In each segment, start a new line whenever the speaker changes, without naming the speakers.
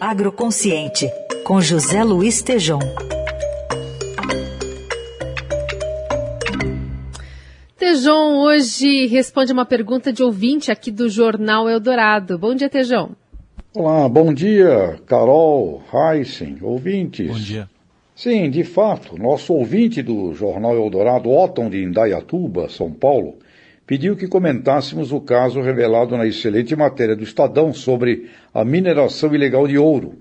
Agroconsciente, com José Luiz Tejom.
Tejão hoje responde uma pergunta de ouvinte aqui do Jornal Eldorado. Bom dia, Tejão.
Olá, bom dia, Carol, Heisen, ouvintes.
Bom dia.
Sim, de fato, nosso ouvinte do Jornal Eldorado, Otton de Indaiatuba, São Paulo, pediu que comentássemos o caso revelado na excelente matéria do Estadão sobre a mineração ilegal de ouro,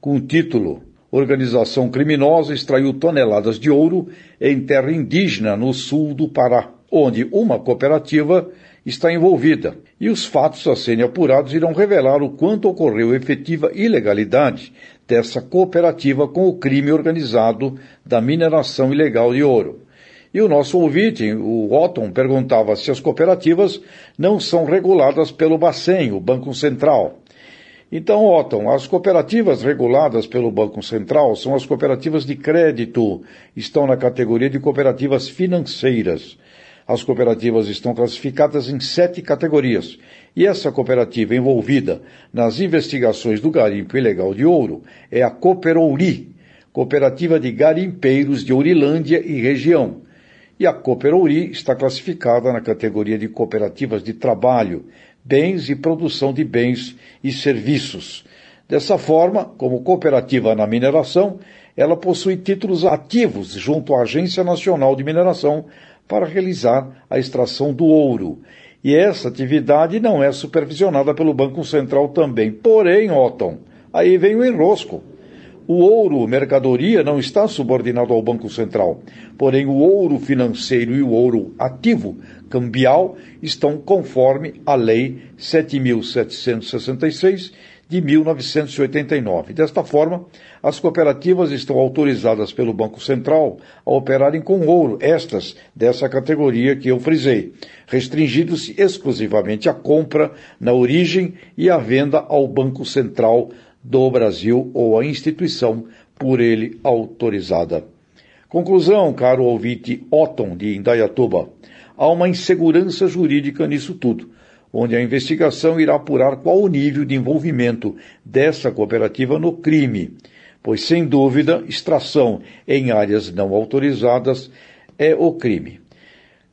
com o título Organização criminosa extraiu toneladas de ouro em terra indígena no sul do Pará, onde uma cooperativa está envolvida. E os fatos a serem apurados irão revelar o quanto ocorreu efetiva ilegalidade dessa cooperativa com o crime organizado da mineração ilegal de ouro. E o nosso ouvinte, o Otton, perguntava se as cooperativas não são reguladas pelo Bacen, o Banco Central. Então, Otton, as cooperativas reguladas pelo Banco Central são as cooperativas de crédito, estão na categoria de cooperativas financeiras. As cooperativas estão classificadas em sete categorias. E essa cooperativa envolvida nas investigações do garimpo ilegal de ouro é a Cooperouri, Cooperativa de Garimpeiros de Ourilândia e região. E a Cooperouri está classificada na categoria de cooperativas de trabalho, bens e produção de bens e serviços. Dessa forma, como cooperativa na mineração, ela possui títulos ativos junto à Agência Nacional de Mineração para realizar a extração do ouro. E essa atividade não é supervisionada pelo Banco Central também. Porém, Otton, aí vem o enrosco. O ouro, mercadoria, não está subordinado ao Banco Central. Porém, o ouro financeiro e o ouro ativo, cambial, estão conforme a Lei 7.766 de 1989. Desta forma, as cooperativas estão autorizadas pelo Banco Central a operarem com ouro, estas dessa categoria que eu frisei, restringindo-se exclusivamente à compra na origem e à venda ao Banco Central do Brasil ou à instituição por ele autorizada. Conclusão, caro ouvinte Otton de Indaiatuba, há uma insegurança jurídica nisso tudo onde a investigação irá apurar qual o nível de envolvimento dessa cooperativa no crime, pois, sem dúvida, extração em áreas não autorizadas é o crime.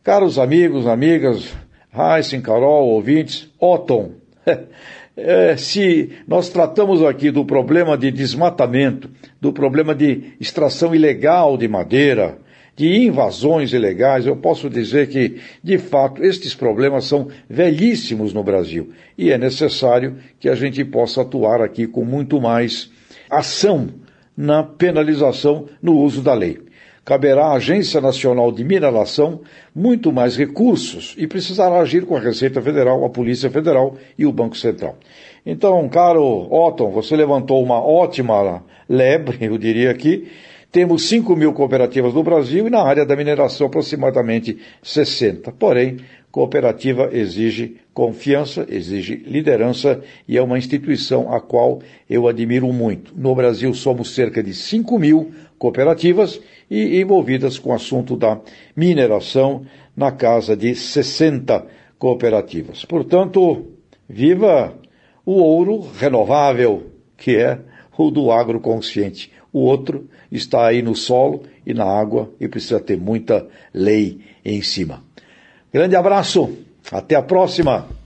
Caros amigos, amigas, Heisen, Carol, ouvintes, Otton, é, se nós tratamos aqui do problema de desmatamento, do problema de extração ilegal de madeira, de invasões ilegais, eu posso dizer que, de fato, estes problemas são velhíssimos no Brasil e é necessário que a gente possa atuar aqui com muito mais ação na penalização no uso da lei. Caberá à Agência Nacional de Mineração muito mais recursos e precisará agir com a Receita Federal, a Polícia Federal e o Banco Central. Então, caro Otton, você levantou uma ótima lebre, eu diria aqui, temos 5 mil cooperativas no Brasil e na área da mineração aproximadamente 60. Porém, cooperativa exige confiança, exige liderança e é uma instituição a qual eu admiro muito. No Brasil somos cerca de 5 mil cooperativas e envolvidas com o assunto da mineração na casa de 60 cooperativas. Portanto, viva o ouro renovável, que é o do agroconsciente. O outro está aí no solo e na água e precisa ter muita lei em cima. Grande abraço, até a próxima!